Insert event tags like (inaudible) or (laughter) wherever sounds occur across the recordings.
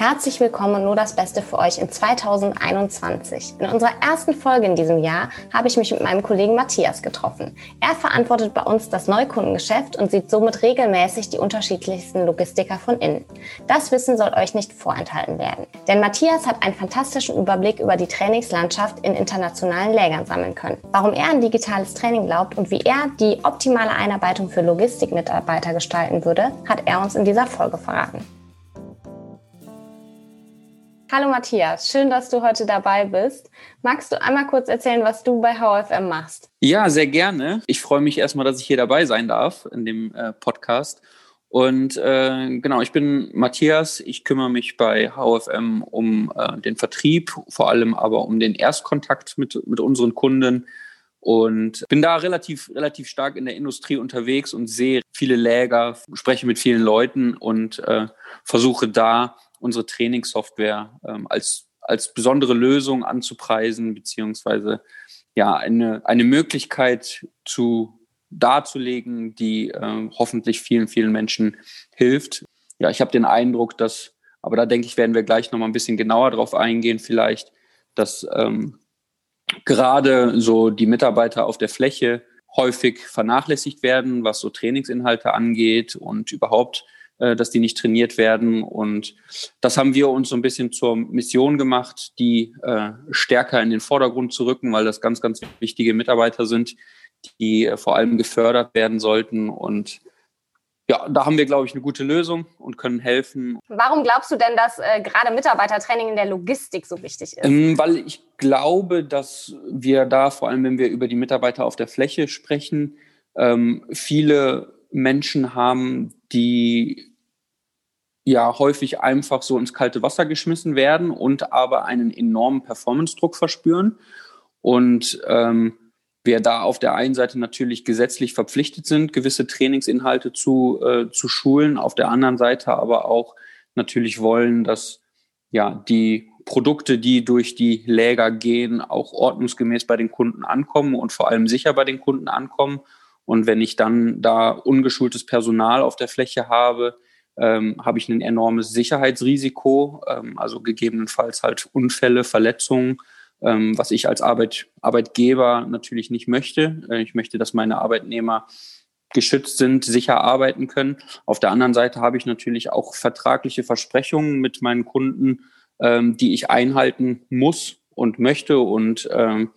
Herzlich willkommen und nur das Beste für euch in 2021. In unserer ersten Folge in diesem Jahr habe ich mich mit meinem Kollegen Matthias getroffen. Er verantwortet bei uns das Neukundengeschäft und sieht somit regelmäßig die unterschiedlichsten Logistiker von innen. Das Wissen soll euch nicht vorenthalten werden. Denn Matthias hat einen fantastischen Überblick über die Trainingslandschaft in internationalen Lägern sammeln können. Warum er an digitales Training glaubt und wie er die optimale Einarbeitung für Logistikmitarbeiter gestalten würde, hat er uns in dieser Folge verraten. Hallo Matthias, schön, dass du heute dabei bist. Magst du einmal kurz erzählen, was du bei HFM machst? Ja, sehr gerne. Ich freue mich erstmal, dass ich hier dabei sein darf in dem äh, Podcast. Und äh, genau, ich bin Matthias. Ich kümmere mich bei HFM um äh, den Vertrieb, vor allem aber um den Erstkontakt mit, mit unseren Kunden und bin da relativ, relativ stark in der Industrie unterwegs und sehe viele Läger, spreche mit vielen Leuten und äh, versuche da unsere Trainingssoftware ähm, als, als besondere Lösung anzupreisen, beziehungsweise ja, eine, eine Möglichkeit zu darzulegen, die äh, hoffentlich vielen, vielen Menschen hilft. Ja, ich habe den Eindruck, dass, aber da denke ich, werden wir gleich nochmal ein bisschen genauer drauf eingehen, vielleicht, dass ähm, gerade so die Mitarbeiter auf der Fläche häufig vernachlässigt werden, was so Trainingsinhalte angeht und überhaupt dass die nicht trainiert werden. Und das haben wir uns so ein bisschen zur Mission gemacht, die äh, stärker in den Vordergrund zu rücken, weil das ganz, ganz wichtige Mitarbeiter sind, die äh, vor allem gefördert werden sollten. Und ja, da haben wir, glaube ich, eine gute Lösung und können helfen. Warum glaubst du denn, dass äh, gerade Mitarbeitertraining in der Logistik so wichtig ist? Ähm, weil ich glaube, dass wir da, vor allem wenn wir über die Mitarbeiter auf der Fläche sprechen, ähm, viele Menschen haben, die ja häufig einfach so ins kalte Wasser geschmissen werden und aber einen enormen Performance-Druck verspüren. Und ähm, wir da auf der einen Seite natürlich gesetzlich verpflichtet sind, gewisse Trainingsinhalte zu, äh, zu schulen, auf der anderen Seite aber auch natürlich wollen, dass ja die Produkte, die durch die Läger gehen, auch ordnungsgemäß bei den Kunden ankommen und vor allem sicher bei den Kunden ankommen. Und wenn ich dann da ungeschultes Personal auf der Fläche habe, ähm, habe ich ein enormes Sicherheitsrisiko, ähm, also gegebenenfalls halt Unfälle, Verletzungen, ähm, was ich als Arbeit, Arbeitgeber natürlich nicht möchte. Äh, ich möchte, dass meine Arbeitnehmer geschützt sind, sicher arbeiten können. Auf der anderen Seite habe ich natürlich auch vertragliche Versprechungen mit meinen Kunden, ähm, die ich einhalten muss und möchte und ähm,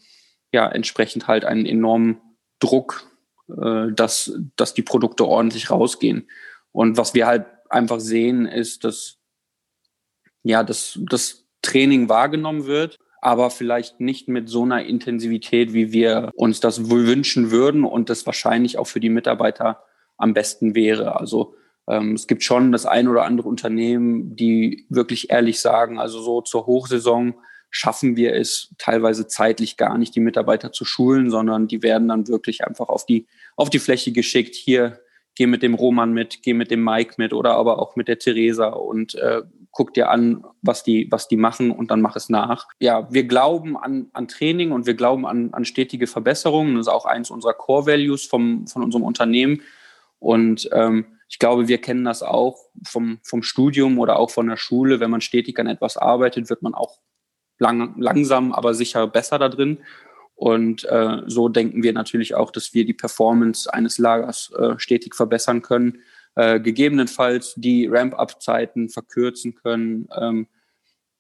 ja, entsprechend halt einen enormen Druck, äh, dass, dass die Produkte ordentlich rausgehen. Und was wir halt einfach sehen, ist, dass ja, dass das Training wahrgenommen wird, aber vielleicht nicht mit so einer Intensivität, wie wir uns das wohl wünschen würden und das wahrscheinlich auch für die Mitarbeiter am besten wäre. Also ähm, es gibt schon das ein oder andere Unternehmen, die wirklich ehrlich sagen, also so zur Hochsaison schaffen wir es teilweise zeitlich gar nicht, die Mitarbeiter zu schulen, sondern die werden dann wirklich einfach auf die, auf die Fläche geschickt. Hier, geh mit dem Roman mit, geh mit dem Mike mit oder aber auch mit der Theresa und äh, guck dir an, was die, was die machen und dann mach es nach. Ja, wir glauben an, an Training und wir glauben an, an stetige Verbesserungen. Das ist auch eins unserer Core Values von unserem Unternehmen. Und ähm, ich glaube, wir kennen das auch vom, vom Studium oder auch von der Schule. Wenn man stetig an etwas arbeitet, wird man auch lang, langsam, aber sicher besser da drin. Und äh, so denken wir natürlich auch, dass wir die Performance eines Lagers äh, stetig verbessern können, äh, gegebenenfalls die Ramp-up-Zeiten verkürzen können. Ähm,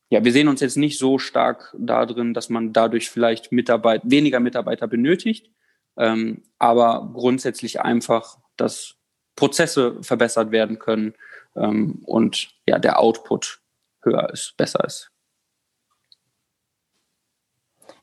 ja, wir sehen uns jetzt nicht so stark darin, dass man dadurch vielleicht Mitarbeit weniger Mitarbeiter benötigt, ähm, aber grundsätzlich einfach, dass Prozesse verbessert werden können ähm, und ja, der Output höher ist, besser ist.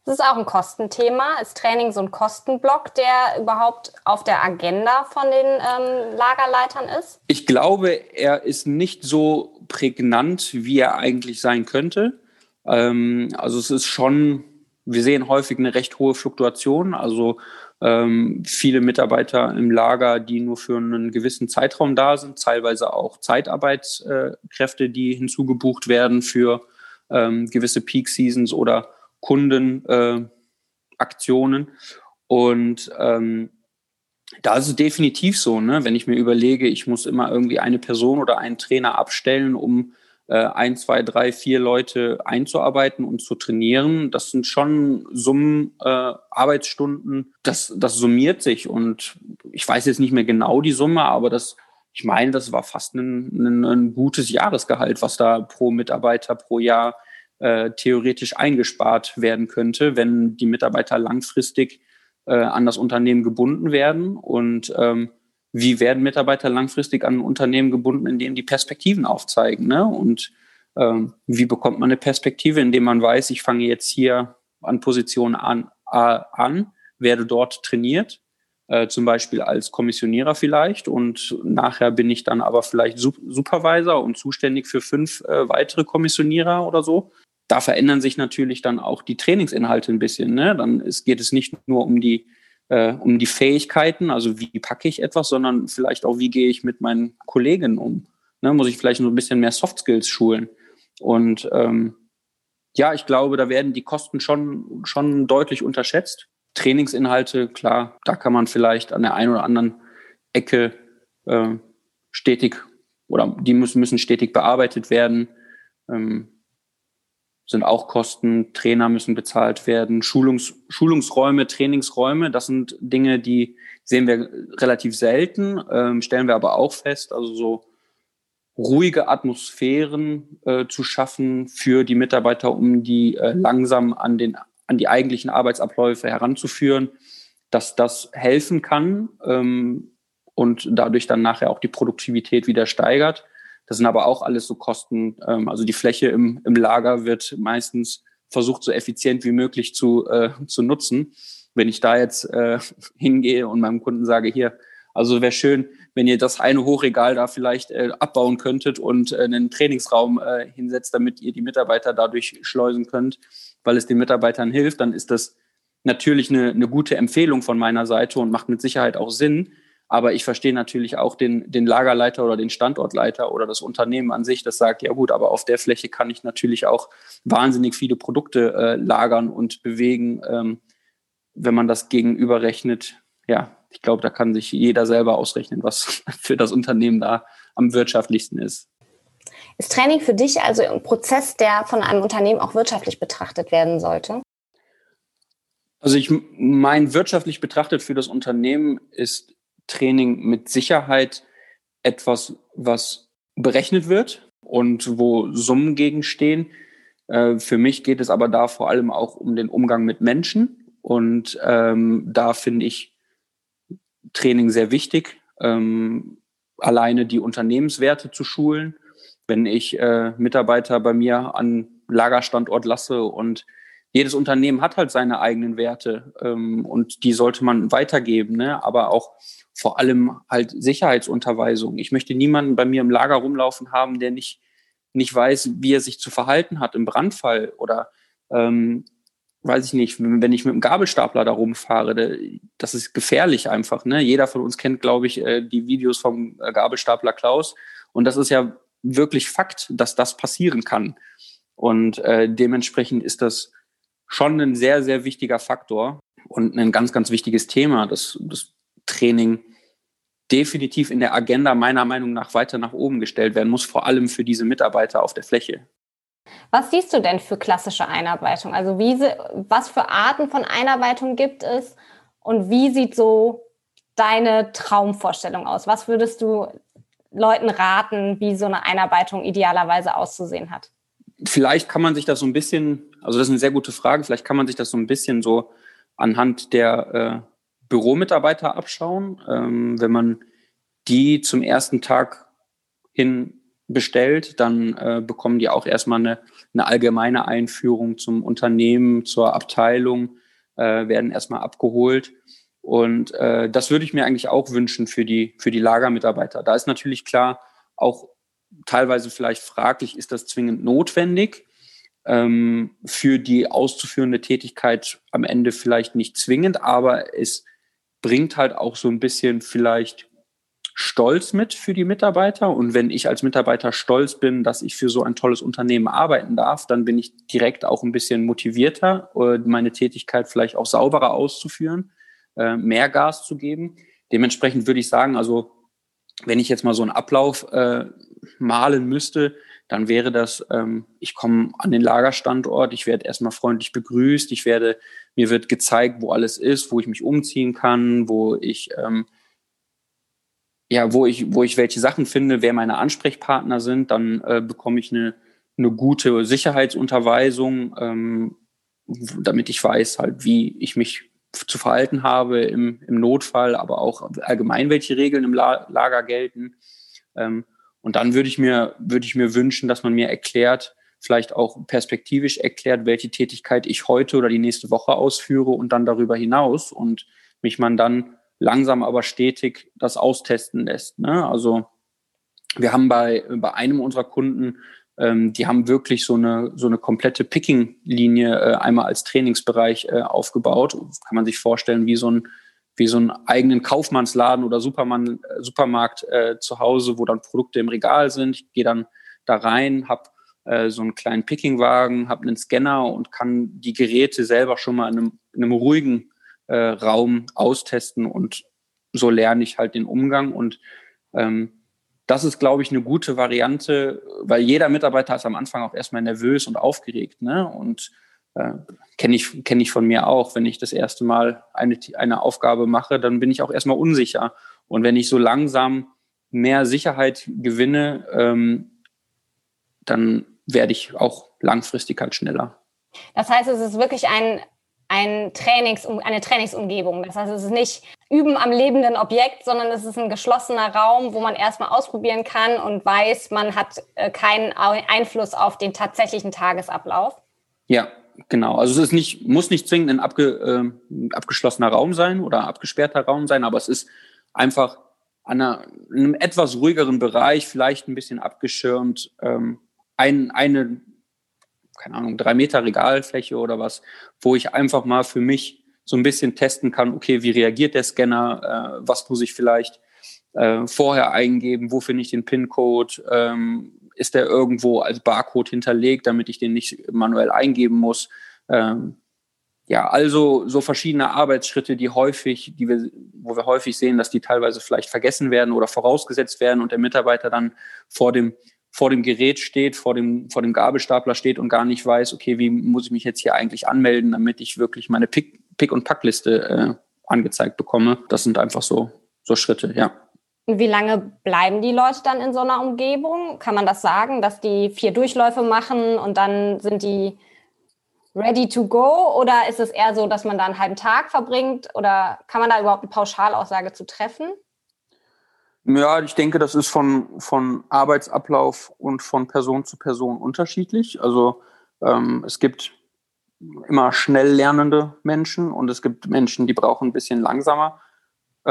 Das ist auch ein Kostenthema. Ist Training so ein Kostenblock, der überhaupt auf der Agenda von den ähm, Lagerleitern ist? Ich glaube, er ist nicht so prägnant, wie er eigentlich sein könnte. Ähm, also es ist schon, wir sehen häufig eine recht hohe Fluktuation. Also ähm, viele Mitarbeiter im Lager, die nur für einen gewissen Zeitraum da sind, teilweise auch Zeitarbeitskräfte, die hinzugebucht werden für ähm, gewisse Peak Seasons oder Kundenaktionen. Äh, und ähm, da ist es definitiv so, ne? wenn ich mir überlege, ich muss immer irgendwie eine Person oder einen Trainer abstellen, um äh, ein, zwei, drei, vier Leute einzuarbeiten und zu trainieren. Das sind schon Summen, äh, Arbeitsstunden. Das, das summiert sich und ich weiß jetzt nicht mehr genau die Summe, aber das, ich meine, das war fast ein, ein, ein gutes Jahresgehalt, was da pro Mitarbeiter pro Jahr äh, theoretisch eingespart werden könnte, wenn die Mitarbeiter langfristig äh, an das Unternehmen gebunden werden und ähm, wie werden Mitarbeiter langfristig an ein Unternehmen gebunden, indem die Perspektiven aufzeigen. Ne? Und ähm, wie bekommt man eine Perspektive, indem man weiß, ich fange jetzt hier an Position an, äh, an werde dort trainiert, äh, zum Beispiel als Kommissionierer vielleicht und nachher bin ich dann aber vielleicht Supervisor und zuständig für fünf äh, weitere Kommissionierer oder so. Da verändern sich natürlich dann auch die Trainingsinhalte ein bisschen. Ne? Dann ist, geht es nicht nur um die äh, um die Fähigkeiten, also wie packe ich etwas, sondern vielleicht auch, wie gehe ich mit meinen Kollegen um. Ne, muss ich vielleicht nur ein bisschen mehr Soft Skills schulen. Und ähm, ja, ich glaube, da werden die Kosten schon, schon deutlich unterschätzt. Trainingsinhalte, klar, da kann man vielleicht an der einen oder anderen Ecke äh, stetig oder die müssen, müssen stetig bearbeitet werden. Ähm, sind auch Kosten, Trainer müssen bezahlt werden, Schulungs, Schulungsräume, Trainingsräume, das sind Dinge, die sehen wir relativ selten, ähm, stellen wir aber auch fest, also so ruhige Atmosphären äh, zu schaffen für die Mitarbeiter, um die äh, langsam an, den, an die eigentlichen Arbeitsabläufe heranzuführen, dass das helfen kann ähm, und dadurch dann nachher auch die Produktivität wieder steigert. Das sind aber auch alles so Kosten. Ähm, also die Fläche im, im Lager wird meistens versucht, so effizient wie möglich zu, äh, zu nutzen. Wenn ich da jetzt äh, (laughs) hingehe und meinem Kunden sage, hier, also wäre schön, wenn ihr das eine Hochregal da vielleicht äh, abbauen könntet und äh, einen Trainingsraum äh, hinsetzt, damit ihr die Mitarbeiter dadurch schleusen könnt, weil es den Mitarbeitern hilft, dann ist das natürlich eine, eine gute Empfehlung von meiner Seite und macht mit Sicherheit auch Sinn. Aber ich verstehe natürlich auch den, den Lagerleiter oder den Standortleiter oder das Unternehmen an sich, das sagt, ja gut, aber auf der Fläche kann ich natürlich auch wahnsinnig viele Produkte äh, lagern und bewegen. Ähm, wenn man das gegenüberrechnet, ja, ich glaube, da kann sich jeder selber ausrechnen, was (laughs) für das Unternehmen da am wirtschaftlichsten ist. Ist Training für dich also ein Prozess, der von einem Unternehmen auch wirtschaftlich betrachtet werden sollte? Also ich meine, wirtschaftlich betrachtet für das Unternehmen ist Training mit Sicherheit etwas, was berechnet wird und wo Summen gegenstehen. Äh, für mich geht es aber da vor allem auch um den Umgang mit Menschen und ähm, da finde ich Training sehr wichtig, ähm, alleine die Unternehmenswerte zu schulen. Wenn ich äh, Mitarbeiter bei mir an Lagerstandort lasse und jedes Unternehmen hat halt seine eigenen Werte ähm, und die sollte man weitergeben, ne? aber auch vor allem halt Sicherheitsunterweisung. Ich möchte niemanden bei mir im Lager rumlaufen haben, der nicht, nicht weiß, wie er sich zu verhalten hat im Brandfall oder ähm, weiß ich nicht, wenn ich mit dem Gabelstapler da rumfahre, das ist gefährlich einfach. Ne? Jeder von uns kennt, glaube ich, äh, die Videos vom äh, Gabelstapler Klaus. Und das ist ja wirklich Fakt, dass das passieren kann. Und äh, dementsprechend ist das schon ein sehr, sehr wichtiger Faktor und ein ganz, ganz wichtiges Thema, dass das Training definitiv in der Agenda meiner Meinung nach weiter nach oben gestellt werden muss, vor allem für diese Mitarbeiter auf der Fläche. Was siehst du denn für klassische Einarbeitung? Also wie, was für Arten von Einarbeitung gibt es und wie sieht so deine Traumvorstellung aus? Was würdest du Leuten raten, wie so eine Einarbeitung idealerweise auszusehen hat? Vielleicht kann man sich das so ein bisschen, also das ist eine sehr gute Frage, vielleicht kann man sich das so ein bisschen so anhand der äh, Büromitarbeiter abschauen. Ähm, wenn man die zum ersten Tag hin bestellt, dann äh, bekommen die auch erstmal eine, eine allgemeine Einführung zum Unternehmen, zur Abteilung, äh, werden erstmal abgeholt. Und äh, das würde ich mir eigentlich auch wünschen für die, für die Lagermitarbeiter. Da ist natürlich klar, auch teilweise vielleicht fraglich, ist das zwingend notwendig? Ähm, für die auszuführende Tätigkeit am Ende vielleicht nicht zwingend, aber es bringt halt auch so ein bisschen vielleicht Stolz mit für die Mitarbeiter. Und wenn ich als Mitarbeiter stolz bin, dass ich für so ein tolles Unternehmen arbeiten darf, dann bin ich direkt auch ein bisschen motivierter, äh, meine Tätigkeit vielleicht auch sauberer auszuführen, äh, mehr Gas zu geben. Dementsprechend würde ich sagen, also wenn ich jetzt mal so einen Ablauf äh, malen müsste, dann wäre das, ähm, ich komme an den Lagerstandort, ich werde erstmal freundlich begrüßt, ich werde, mir wird gezeigt, wo alles ist, wo ich mich umziehen kann, wo ich, ähm, ja, wo ich, wo ich welche Sachen finde, wer meine Ansprechpartner sind, dann äh, bekomme ich eine, eine gute Sicherheitsunterweisung, ähm, damit ich weiß halt, wie ich mich zu verhalten habe im, im Notfall, aber auch allgemein welche Regeln im La Lager gelten. Ähm, und dann würde ich mir, würde ich mir wünschen, dass man mir erklärt, vielleicht auch perspektivisch erklärt, welche Tätigkeit ich heute oder die nächste Woche ausführe und dann darüber hinaus und mich man dann langsam aber stetig das austesten lässt. Ne? Also wir haben bei, bei einem unserer Kunden, ähm, die haben wirklich so eine, so eine komplette Picking-Linie äh, einmal als Trainingsbereich äh, aufgebaut. Kann man sich vorstellen, wie so ein wie so einen eigenen Kaufmannsladen oder Superman, äh, Supermarkt äh, zu Hause, wo dann Produkte im Regal sind. Ich gehe dann da rein, habe äh, so einen kleinen Pickingwagen, habe einen Scanner und kann die Geräte selber schon mal in einem, in einem ruhigen äh, Raum austesten und so lerne ich halt den Umgang und ähm, das ist, glaube ich, eine gute Variante, weil jeder Mitarbeiter ist am Anfang auch erstmal nervös und aufgeregt. Ne? Und äh, kenne ich, kenn ich von mir auch. Wenn ich das erste Mal eine, eine Aufgabe mache, dann bin ich auch erstmal unsicher. Und wenn ich so langsam mehr Sicherheit gewinne, ähm, dann werde ich auch langfristig halt schneller. Das heißt, es ist wirklich ein, ein Trainings, eine Trainingsumgebung. Das heißt, es ist nicht Üben am lebenden Objekt, sondern es ist ein geschlossener Raum, wo man erstmal ausprobieren kann und weiß, man hat äh, keinen Einfluss auf den tatsächlichen Tagesablauf. Ja, Genau, also es ist nicht, muss nicht zwingend ein abge, äh, abgeschlossener Raum sein oder abgesperrter Raum sein, aber es ist einfach an einer, einem etwas ruhigeren Bereich, vielleicht ein bisschen abgeschirmt, ähm, ein, eine, keine Ahnung, drei Meter Regalfläche oder was, wo ich einfach mal für mich so ein bisschen testen kann, okay, wie reagiert der Scanner, äh, was muss ich vielleicht äh, vorher eingeben, wo finde ich den PIN-Code, ähm, ist der irgendwo als Barcode hinterlegt, damit ich den nicht manuell eingeben muss. Ähm, ja, also so verschiedene Arbeitsschritte, die häufig, die wir, wo wir häufig sehen, dass die teilweise vielleicht vergessen werden oder vorausgesetzt werden und der Mitarbeiter dann vor dem vor dem Gerät steht, vor dem, vor dem Gabelstapler steht und gar nicht weiß, okay, wie muss ich mich jetzt hier eigentlich anmelden, damit ich wirklich meine Pick, Pick- und Packliste äh, angezeigt bekomme. Das sind einfach so, so Schritte, ja. Wie lange bleiben die Leute dann in so einer Umgebung? Kann man das sagen, dass die vier Durchläufe machen und dann sind die ready to go? Oder ist es eher so, dass man da einen halben Tag verbringt? Oder kann man da überhaupt eine Pauschalaussage zu treffen? Ja, ich denke, das ist von, von Arbeitsablauf und von Person zu Person unterschiedlich. Also ähm, es gibt immer schnell lernende Menschen und es gibt Menschen, die brauchen ein bisschen langsamer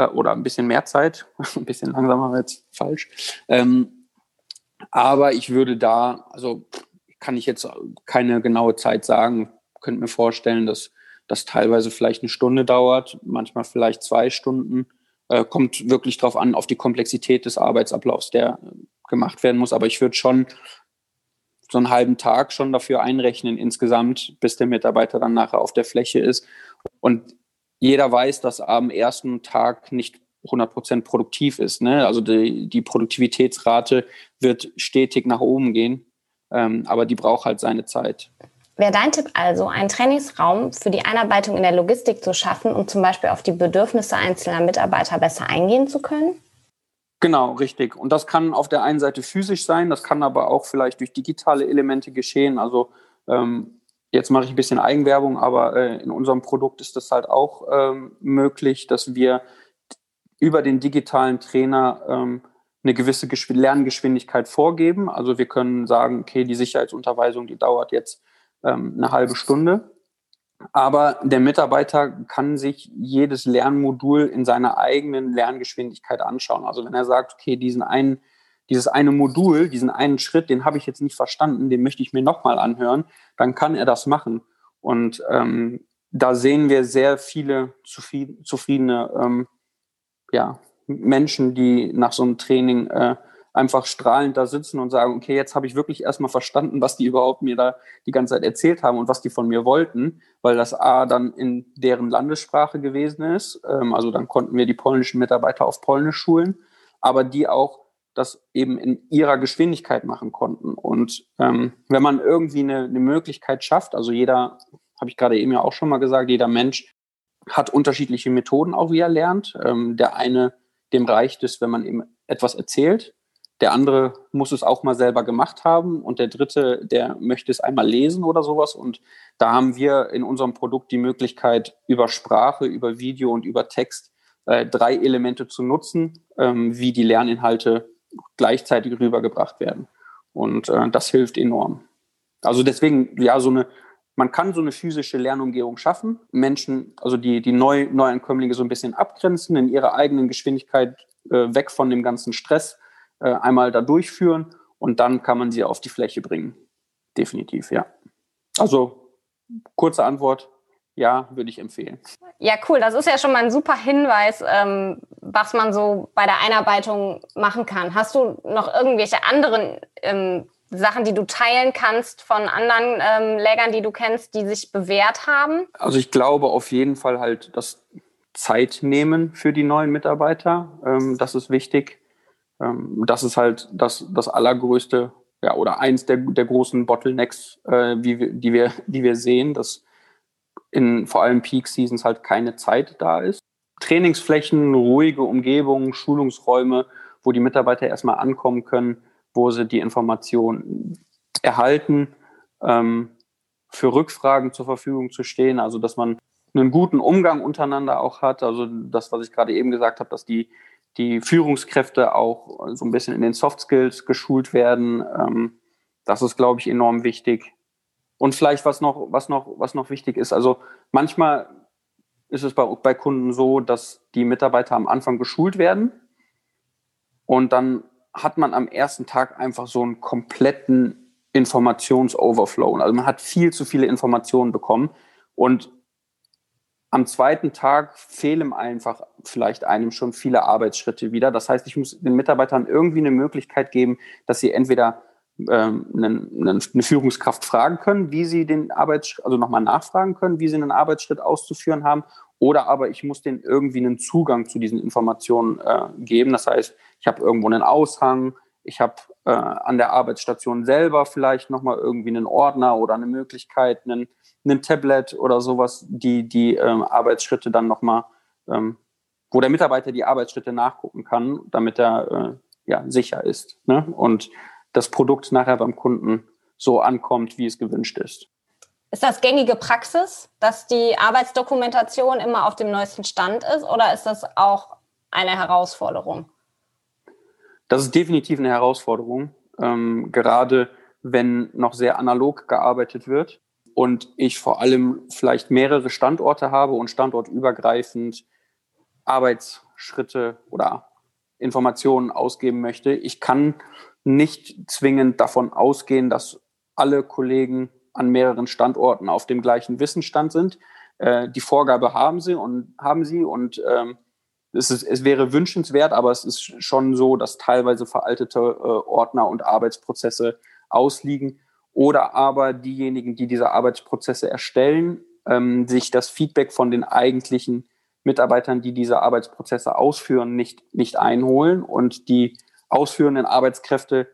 äh, oder ein bisschen mehr Zeit, (laughs) ein bisschen langsamer wäre jetzt falsch. Ähm, aber ich würde da, also kann ich jetzt keine genaue Zeit sagen, könnte mir vorstellen, dass das teilweise vielleicht eine Stunde dauert, manchmal vielleicht zwei Stunden. Äh, kommt wirklich darauf an, auf die Komplexität des Arbeitsablaufs, der gemacht werden muss. Aber ich würde schon so einen halben Tag schon dafür einrechnen insgesamt, bis der Mitarbeiter dann nachher auf der Fläche ist. Und jeder weiß, dass am ersten Tag nicht 100% produktiv ist. Ne? Also die, die Produktivitätsrate wird stetig nach oben gehen, ähm, aber die braucht halt seine Zeit. Wäre dein Tipp also, einen Trainingsraum für die Einarbeitung in der Logistik zu schaffen, um zum Beispiel auf die Bedürfnisse einzelner Mitarbeiter besser eingehen zu können? Genau, richtig. Und das kann auf der einen Seite physisch sein, das kann aber auch vielleicht durch digitale Elemente geschehen. Also ähm, Jetzt mache ich ein bisschen Eigenwerbung, aber äh, in unserem Produkt ist das halt auch ähm, möglich, dass wir über den digitalen Trainer ähm, eine gewisse Geschw Lerngeschwindigkeit vorgeben. Also wir können sagen, okay, die Sicherheitsunterweisung, die dauert jetzt ähm, eine halbe Stunde. Aber der Mitarbeiter kann sich jedes Lernmodul in seiner eigenen Lerngeschwindigkeit anschauen. Also wenn er sagt, okay, diesen einen dieses eine Modul, diesen einen Schritt, den habe ich jetzt nicht verstanden, den möchte ich mir nochmal anhören, dann kann er das machen. Und ähm, da sehen wir sehr viele zufriedene ähm, ja, Menschen, die nach so einem Training äh, einfach strahlend da sitzen und sagen, okay, jetzt habe ich wirklich erstmal verstanden, was die überhaupt mir da die ganze Zeit erzählt haben und was die von mir wollten, weil das A dann in deren Landessprache gewesen ist. Ähm, also dann konnten wir die polnischen Mitarbeiter auf Polnisch schulen, aber die auch das eben in ihrer Geschwindigkeit machen konnten. Und ähm, wenn man irgendwie eine, eine Möglichkeit schafft, also jeder, habe ich gerade eben ja auch schon mal gesagt, jeder Mensch hat unterschiedliche Methoden auch, wie er lernt. Ähm, der eine, dem reicht es, wenn man ihm etwas erzählt. Der andere muss es auch mal selber gemacht haben. Und der dritte, der möchte es einmal lesen oder sowas. Und da haben wir in unserem Produkt die Möglichkeit, über Sprache, über Video und über Text äh, drei Elemente zu nutzen, ähm, wie die Lerninhalte gleichzeitig rübergebracht werden. Und äh, das hilft enorm. Also deswegen, ja, so eine, man kann so eine physische Lernumgebung schaffen, Menschen, also die, die Neu Neuankömmlinge so ein bisschen abgrenzen, in ihrer eigenen Geschwindigkeit äh, weg von dem ganzen Stress äh, einmal da durchführen und dann kann man sie auf die Fläche bringen. Definitiv, ja. Also kurze Antwort, ja, würde ich empfehlen. Ja, cool. Das ist ja schon mal ein super Hinweis, ähm, was man so bei der Einarbeitung machen kann. Hast du noch irgendwelche anderen ähm, Sachen, die du teilen kannst von anderen ähm, Lägern, die du kennst, die sich bewährt haben? Also ich glaube auf jeden Fall halt das Zeit nehmen für die neuen Mitarbeiter. Ähm, das ist wichtig. Ähm, das ist halt das, das allergrößte, ja, oder eins der, der großen Bottlenecks, äh, wie wir, die, wir, die wir sehen, dass in vor allem Peak Seasons halt keine Zeit da ist. Trainingsflächen, ruhige Umgebungen, Schulungsräume, wo die Mitarbeiter erstmal ankommen können, wo sie die Informationen erhalten, ähm, für Rückfragen zur Verfügung zu stehen, also dass man einen guten Umgang untereinander auch hat. Also das, was ich gerade eben gesagt habe, dass die, die Führungskräfte auch so ein bisschen in den Soft Skills geschult werden. Ähm, das ist, glaube ich, enorm wichtig. Und vielleicht was noch, was noch, was noch wichtig ist. Also manchmal ist es bei, bei Kunden so, dass die Mitarbeiter am Anfang geschult werden und dann hat man am ersten Tag einfach so einen kompletten Informationsoverflow. Also man hat viel zu viele Informationen bekommen und am zweiten Tag fehlen einfach vielleicht einem schon viele Arbeitsschritte wieder. Das heißt, ich muss den Mitarbeitern irgendwie eine Möglichkeit geben, dass sie entweder eine, eine Führungskraft fragen können, wie sie den Arbeitsschritt, also nochmal nachfragen können, wie sie einen Arbeitsschritt auszuführen haben. Oder aber ich muss denen irgendwie einen Zugang zu diesen Informationen äh, geben. Das heißt, ich habe irgendwo einen Aushang, ich habe äh, an der Arbeitsstation selber vielleicht nochmal irgendwie einen Ordner oder eine Möglichkeit, einen, einen Tablet oder sowas, die die ähm, Arbeitsschritte dann nochmal, ähm, wo der Mitarbeiter die Arbeitsschritte nachgucken kann, damit er äh, ja, sicher ist. Ne? Und das Produkt nachher beim Kunden so ankommt, wie es gewünscht ist. Ist das gängige Praxis, dass die Arbeitsdokumentation immer auf dem neuesten Stand ist oder ist das auch eine Herausforderung? Das ist definitiv eine Herausforderung, ähm, gerade wenn noch sehr analog gearbeitet wird und ich vor allem vielleicht mehrere Standorte habe und standortübergreifend Arbeitsschritte oder Informationen ausgeben möchte. Ich kann nicht zwingend davon ausgehen, dass alle Kollegen an mehreren Standorten auf dem gleichen Wissensstand sind. Äh, die Vorgabe haben sie und haben sie und ähm, es, ist, es wäre wünschenswert, aber es ist schon so, dass teilweise veraltete äh, Ordner und Arbeitsprozesse ausliegen oder aber diejenigen, die diese Arbeitsprozesse erstellen, ähm, sich das Feedback von den eigentlichen Mitarbeitern, die diese Arbeitsprozesse ausführen, nicht, nicht einholen und die ausführenden Arbeitskräfte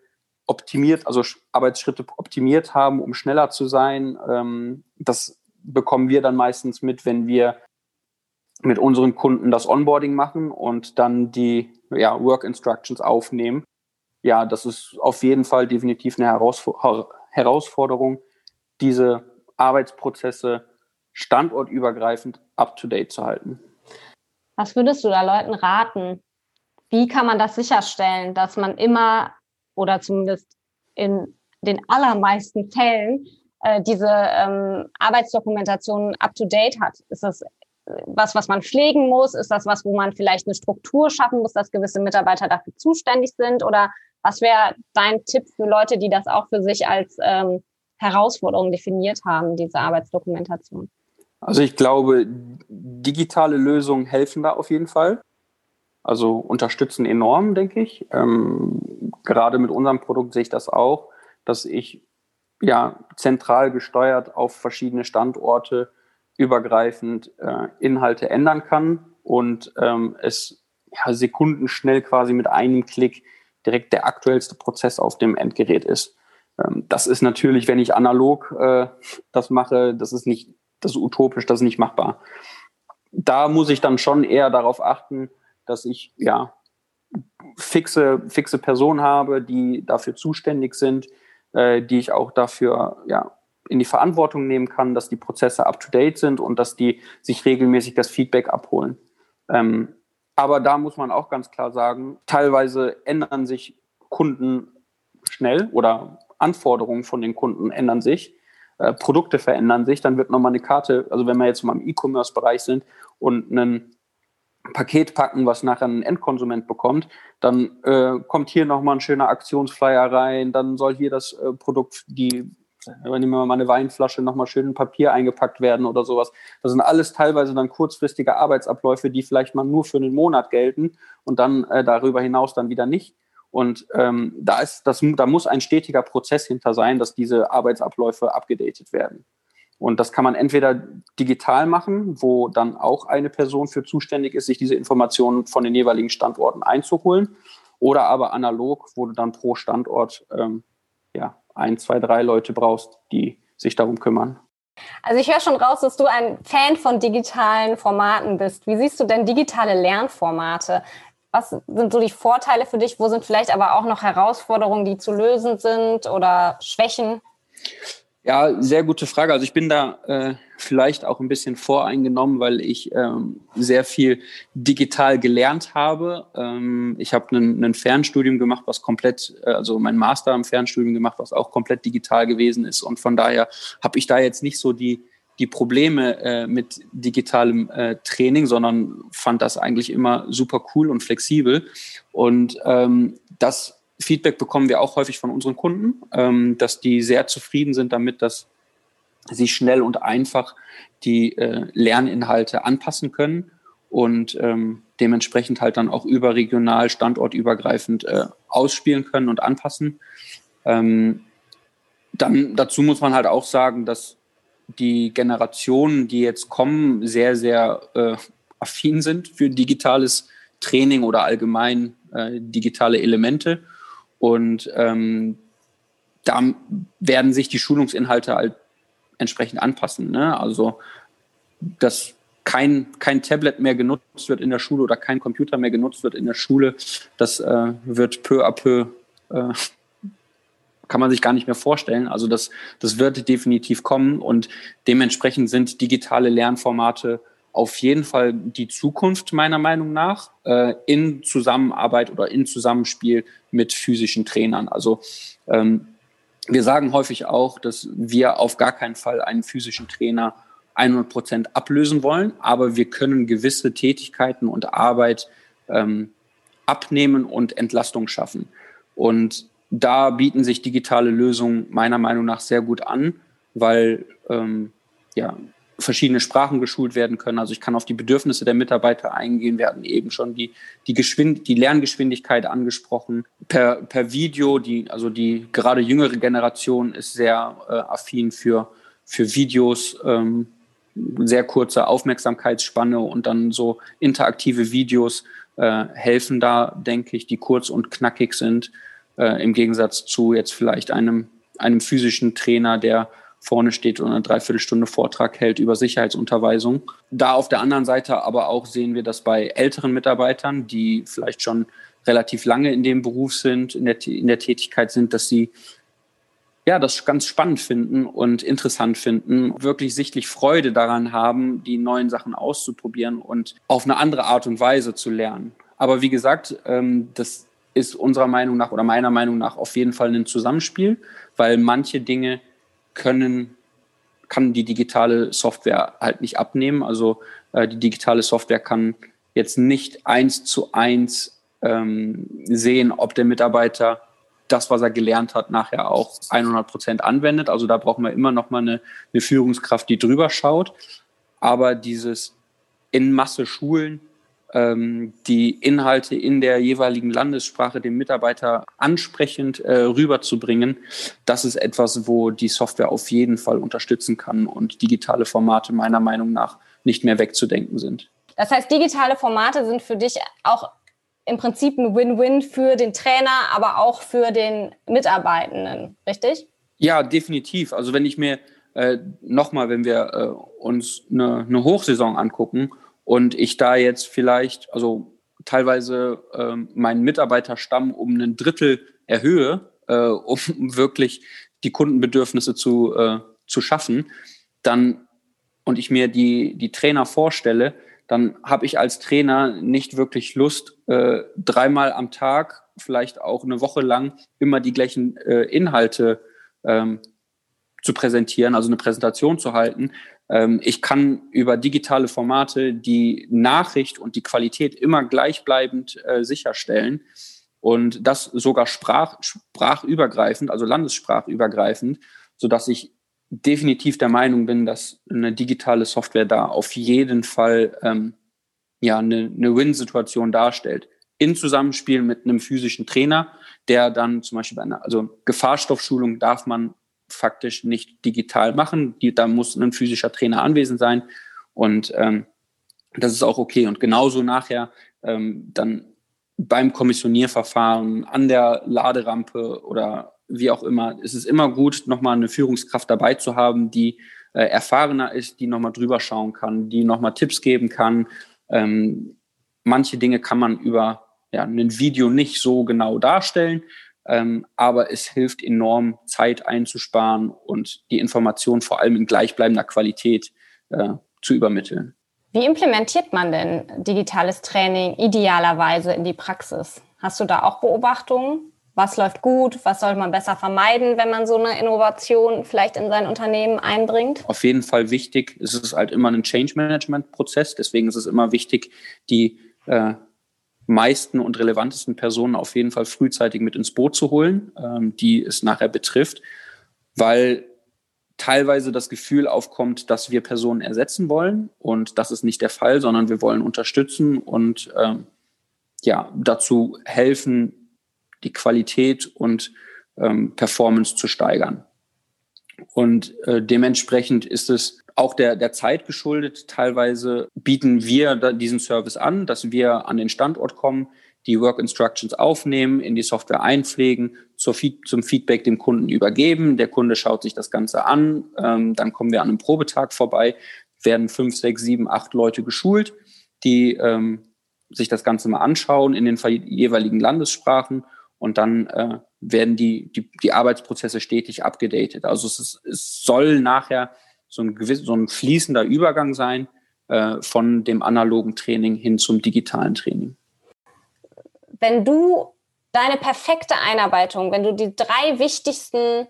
optimiert, also Arbeitsschritte optimiert haben, um schneller zu sein. Ähm, das bekommen wir dann meistens mit, wenn wir mit unseren Kunden das Onboarding machen und dann die ja, Work Instructions aufnehmen. Ja, das ist auf jeden Fall definitiv eine Herausforderung, diese Arbeitsprozesse standortübergreifend up-to-date zu halten. Was würdest du da Leuten raten? Wie kann man das sicherstellen, dass man immer oder zumindest in den allermeisten Fällen äh, diese ähm, Arbeitsdokumentation up-to-date hat? Ist das was, was man pflegen muss? Ist das was, wo man vielleicht eine Struktur schaffen muss, dass gewisse Mitarbeiter dafür zuständig sind? Oder was wäre dein Tipp für Leute, die das auch für sich als ähm, Herausforderung definiert haben, diese Arbeitsdokumentation? Also ich glaube, digitale Lösungen helfen da auf jeden Fall. Also unterstützen enorm, denke ich. Ähm, gerade mit unserem Produkt sehe ich das auch, dass ich ja zentral gesteuert auf verschiedene Standorte übergreifend äh, Inhalte ändern kann und ähm, es ja, sekundenschnell quasi mit einem Klick direkt der aktuellste Prozess auf dem Endgerät ist. Ähm, das ist natürlich, wenn ich analog äh, das mache, das ist nicht, das ist utopisch, das ist nicht machbar. Da muss ich dann schon eher darauf achten, dass ich ja fixe, fixe Personen habe, die dafür zuständig sind, äh, die ich auch dafür ja, in die Verantwortung nehmen kann, dass die Prozesse up-to-date sind und dass die sich regelmäßig das Feedback abholen. Ähm, aber da muss man auch ganz klar sagen, teilweise ändern sich Kunden schnell oder Anforderungen von den Kunden ändern sich, äh, Produkte verändern sich, dann wird nochmal eine Karte, also wenn wir jetzt mal im E-Commerce-Bereich sind und ein Paket packen, was nachher ein Endkonsument bekommt, dann äh, kommt hier nochmal ein schöner Aktionsflyer rein, dann soll hier das äh, Produkt, die nehmen wir mal eine Weinflasche, nochmal schön in Papier eingepackt werden oder sowas. Das sind alles teilweise dann kurzfristige Arbeitsabläufe, die vielleicht mal nur für einen Monat gelten und dann äh, darüber hinaus dann wieder nicht. Und ähm, da, ist das, da muss ein stetiger Prozess hinter sein, dass diese Arbeitsabläufe abgedatet werden. Und das kann man entweder digital machen, wo dann auch eine Person für zuständig ist, sich diese Informationen von den jeweiligen Standorten einzuholen, oder aber analog, wo du dann pro Standort ähm, ja, ein, zwei, drei Leute brauchst, die sich darum kümmern. Also ich höre schon raus, dass du ein Fan von digitalen Formaten bist. Wie siehst du denn digitale Lernformate? Was sind so die Vorteile für dich? Wo sind vielleicht aber auch noch Herausforderungen, die zu lösen sind oder Schwächen? Ja, sehr gute Frage. Also ich bin da äh, vielleicht auch ein bisschen voreingenommen, weil ich ähm, sehr viel digital gelernt habe. Ähm, ich habe ein Fernstudium gemacht, was komplett, äh, also mein Master im Fernstudium gemacht, was auch komplett digital gewesen ist. Und von daher habe ich da jetzt nicht so die, die Probleme äh, mit digitalem äh, Training, sondern fand das eigentlich immer super cool und flexibel. Und ähm, das Feedback bekommen wir auch häufig von unseren Kunden, ähm, dass die sehr zufrieden sind damit, dass sie schnell und einfach die äh, Lerninhalte anpassen können und ähm, dementsprechend halt dann auch überregional, standortübergreifend äh, ausspielen können und anpassen. Ähm, dann dazu muss man halt auch sagen, dass die Generationen, die jetzt kommen, sehr, sehr äh, affin sind für digitales Training oder allgemein äh, digitale Elemente und ähm, da werden sich die Schulungsinhalte halt entsprechend anpassen. Ne? Also, dass kein, kein Tablet mehr genutzt wird in der Schule oder kein Computer mehr genutzt wird in der Schule, das äh, wird peu à peu, äh, kann man sich gar nicht mehr vorstellen. Also das, das wird definitiv kommen und dementsprechend sind digitale Lernformate auf jeden Fall die Zukunft meiner Meinung nach äh, in Zusammenarbeit oder in Zusammenspiel mit physischen Trainern. Also ähm, wir sagen häufig auch, dass wir auf gar keinen Fall einen physischen Trainer 100 Prozent ablösen wollen, aber wir können gewisse Tätigkeiten und Arbeit ähm, abnehmen und Entlastung schaffen. Und da bieten sich digitale Lösungen meiner Meinung nach sehr gut an, weil ähm, ja, verschiedene Sprachen geschult werden können. Also ich kann auf die Bedürfnisse der Mitarbeiter eingehen. Wir hatten eben schon die, die, Geschwind die Lerngeschwindigkeit angesprochen. Per, per Video, die, also die gerade jüngere Generation ist sehr äh, affin für, für Videos, ähm, sehr kurze Aufmerksamkeitsspanne und dann so interaktive Videos äh, helfen da, denke ich, die kurz und knackig sind, äh, im Gegensatz zu jetzt vielleicht einem, einem physischen Trainer, der vorne steht und eine Dreiviertelstunde Vortrag hält über Sicherheitsunterweisung. Da auf der anderen Seite aber auch sehen wir, dass bei älteren Mitarbeitern, die vielleicht schon relativ lange in dem Beruf sind, in der, in der Tätigkeit sind, dass sie ja, das ganz spannend finden und interessant finden, wirklich sichtlich Freude daran haben, die neuen Sachen auszuprobieren und auf eine andere Art und Weise zu lernen. Aber wie gesagt, ähm, das ist unserer Meinung nach oder meiner Meinung nach auf jeden Fall ein Zusammenspiel, weil manche Dinge können, kann die digitale Software halt nicht abnehmen. Also äh, die digitale Software kann jetzt nicht eins zu eins ähm, sehen, ob der Mitarbeiter das, was er gelernt hat, nachher auch 100 Prozent anwendet. Also da brauchen wir immer noch mal eine, eine Führungskraft, die drüber schaut. Aber dieses in Masse Schulen die Inhalte in der jeweiligen Landessprache dem Mitarbeiter ansprechend äh, rüberzubringen. Das ist etwas, wo die Software auf jeden Fall unterstützen kann und digitale Formate meiner Meinung nach nicht mehr wegzudenken sind. Das heißt, digitale Formate sind für dich auch im Prinzip ein Win-Win für den Trainer, aber auch für den Mitarbeitenden, richtig? Ja, definitiv. Also wenn ich mir äh, nochmal, wenn wir äh, uns eine, eine Hochsaison angucken und ich da jetzt vielleicht, also teilweise äh, meinen Mitarbeiterstamm um ein Drittel erhöhe, äh, um (laughs) wirklich die Kundenbedürfnisse zu, äh, zu schaffen, dann und ich mir die, die Trainer vorstelle, dann habe ich als Trainer nicht wirklich Lust, äh, dreimal am Tag, vielleicht auch eine Woche lang, immer die gleichen äh, Inhalte ähm, zu präsentieren, also eine Präsentation zu halten. Ähm, ich kann über digitale Formate die Nachricht und die Qualität immer gleichbleibend äh, sicherstellen und das sogar sprach, sprachübergreifend, also landessprachübergreifend, so dass ich definitiv der Meinung bin, dass eine digitale Software da auf jeden Fall ähm, ja eine, eine Win-Situation darstellt. In Zusammenspiel mit einem physischen Trainer, der dann zum Beispiel bei einer, also Gefahrstoffschulung darf man faktisch nicht digital machen. Die, da muss ein physischer Trainer anwesend sein. Und ähm, das ist auch okay. Und genauso nachher ähm, dann beim Kommissionierverfahren, an der Laderampe oder wie auch immer, ist es immer gut, nochmal eine Führungskraft dabei zu haben, die äh, erfahrener ist, die nochmal drüber schauen kann, die nochmal Tipps geben kann. Ähm, manche Dinge kann man über ja, ein Video nicht so genau darstellen, ähm, aber es hilft enorm, Zeit einzusparen und die Information vor allem in gleichbleibender Qualität äh, zu übermitteln. Wie implementiert man denn digitales Training idealerweise in die Praxis? Hast du da auch Beobachtungen? Was läuft gut? Was sollte man besser vermeiden, wenn man so eine Innovation vielleicht in sein Unternehmen einbringt? Auf jeden Fall wichtig. Es ist halt immer ein Change Management Prozess. Deswegen ist es immer wichtig, die äh, meisten und relevantesten Personen auf jeden Fall frühzeitig mit ins Boot zu holen, ähm, die es nachher betrifft, weil teilweise das Gefühl aufkommt, dass wir Personen ersetzen wollen und das ist nicht der Fall, sondern wir wollen unterstützen und ähm, ja dazu helfen, die Qualität und ähm, Performance zu steigern. Und äh, dementsprechend ist es auch der, der Zeit geschuldet. Teilweise bieten wir diesen Service an, dass wir an den Standort kommen, die Work Instructions aufnehmen, in die Software einpflegen, zur Feed, zum Feedback dem Kunden übergeben. Der Kunde schaut sich das Ganze an. Ähm, dann kommen wir an einem Probetag vorbei, werden fünf, sechs, sieben, acht Leute geschult, die ähm, sich das Ganze mal anschauen in den jeweiligen Landessprachen und dann äh, werden die, die, die Arbeitsprozesse stetig abgedatet. Also es, ist, es soll nachher so ein, gewiss, so ein fließender Übergang sein äh, von dem analogen Training hin zum digitalen Training. Wenn du deine perfekte Einarbeitung, wenn du die drei wichtigsten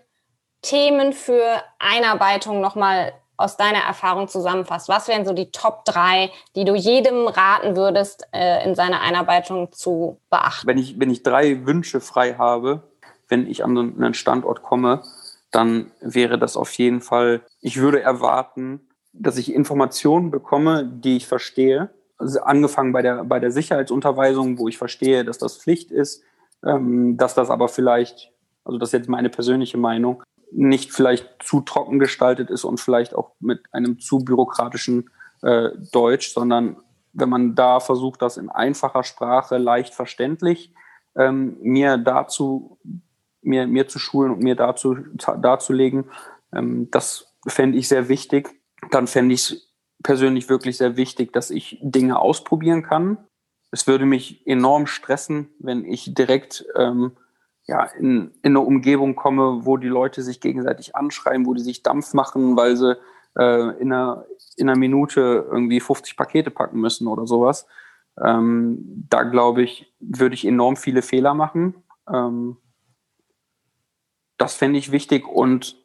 Themen für Einarbeitung nochmal aus deiner Erfahrung zusammenfasst, was wären so die Top drei, die du jedem raten würdest, äh, in seiner Einarbeitung zu beachten? Wenn ich, wenn ich drei Wünsche frei habe, wenn ich an einen Standort komme, dann wäre das auf jeden Fall, ich würde erwarten, dass ich Informationen bekomme, die ich verstehe. Also angefangen bei der, bei der Sicherheitsunterweisung, wo ich verstehe, dass das Pflicht ist, ähm, dass das aber vielleicht, also das ist jetzt meine persönliche Meinung, nicht vielleicht zu trocken gestaltet ist und vielleicht auch mit einem zu bürokratischen äh, Deutsch, sondern wenn man da versucht, das in einfacher Sprache leicht verständlich ähm, mir dazu mir, mir zu schulen und mir dazu, darzulegen. Ähm, das fände ich sehr wichtig. Dann fände ich es persönlich wirklich sehr wichtig, dass ich Dinge ausprobieren kann. Es würde mich enorm stressen, wenn ich direkt ähm, ja, in, in eine Umgebung komme, wo die Leute sich gegenseitig anschreien, wo die sich Dampf machen, weil sie äh, in, einer, in einer Minute irgendwie 50 Pakete packen müssen oder sowas. Ähm, da glaube ich, würde ich enorm viele Fehler machen. Ähm, das fände ich wichtig und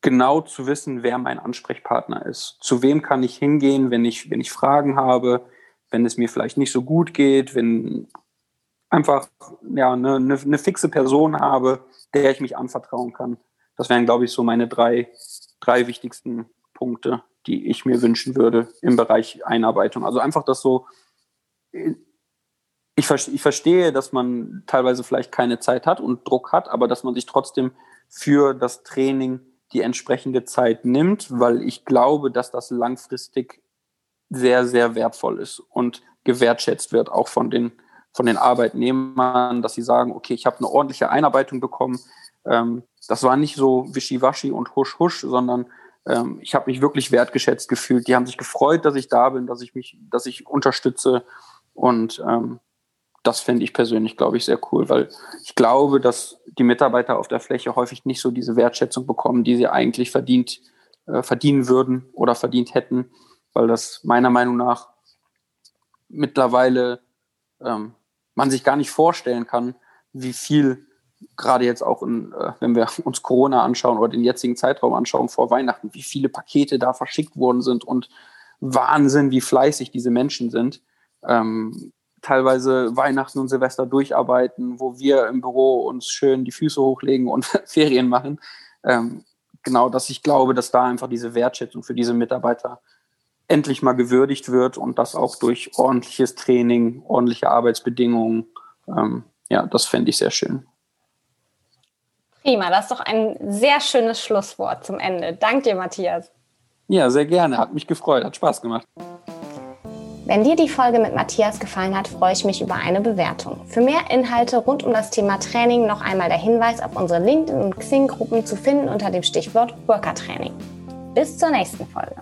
genau zu wissen, wer mein Ansprechpartner ist. Zu wem kann ich hingehen, wenn ich, wenn ich Fragen habe, wenn es mir vielleicht nicht so gut geht, wenn einfach ja, eine, eine, eine fixe Person habe, der ich mich anvertrauen kann. Das wären, glaube ich, so meine drei, drei wichtigsten Punkte, die ich mir wünschen würde im Bereich Einarbeitung. Also einfach das so ich, ich verstehe, dass man teilweise vielleicht keine Zeit hat und Druck hat, aber dass man sich trotzdem für das Training die entsprechende Zeit nimmt, weil ich glaube, dass das langfristig sehr, sehr wertvoll ist und gewertschätzt wird, auch von den, von den Arbeitnehmern, dass sie sagen, okay, ich habe eine ordentliche Einarbeitung bekommen. Ähm, das war nicht so wischiwaschi und husch husch, sondern ähm, ich habe mich wirklich wertgeschätzt gefühlt. Die haben sich gefreut, dass ich da bin, dass ich mich, dass ich unterstütze und ähm, das fände ich persönlich, glaube ich, sehr cool, weil ich glaube, dass die Mitarbeiter auf der Fläche häufig nicht so diese Wertschätzung bekommen, die sie eigentlich verdient, äh, verdienen würden oder verdient hätten, weil das meiner Meinung nach mittlerweile ähm, man sich gar nicht vorstellen kann, wie viel gerade jetzt auch, in, äh, wenn wir (laughs) uns Corona anschauen oder den jetzigen Zeitraum anschauen vor Weihnachten, wie viele Pakete da verschickt worden sind und Wahnsinn, wie fleißig diese Menschen sind. Ähm, teilweise Weihnachten und Silvester durcharbeiten, wo wir im Büro uns schön die Füße hochlegen und (laughs) Ferien machen. Ähm, genau, dass ich glaube, dass da einfach diese Wertschätzung für diese Mitarbeiter endlich mal gewürdigt wird und das auch durch ordentliches Training, ordentliche Arbeitsbedingungen. Ähm, ja, das fände ich sehr schön. Prima, das ist doch ein sehr schönes Schlusswort zum Ende. Danke dir, Matthias. Ja, sehr gerne. Hat mich gefreut, hat Spaß gemacht. Wenn dir die Folge mit Matthias gefallen hat, freue ich mich über eine Bewertung. Für mehr Inhalte rund um das Thema Training noch einmal der Hinweis auf unsere LinkedIn- und Xing-Gruppen zu finden unter dem Stichwort Worker Training. Bis zur nächsten Folge.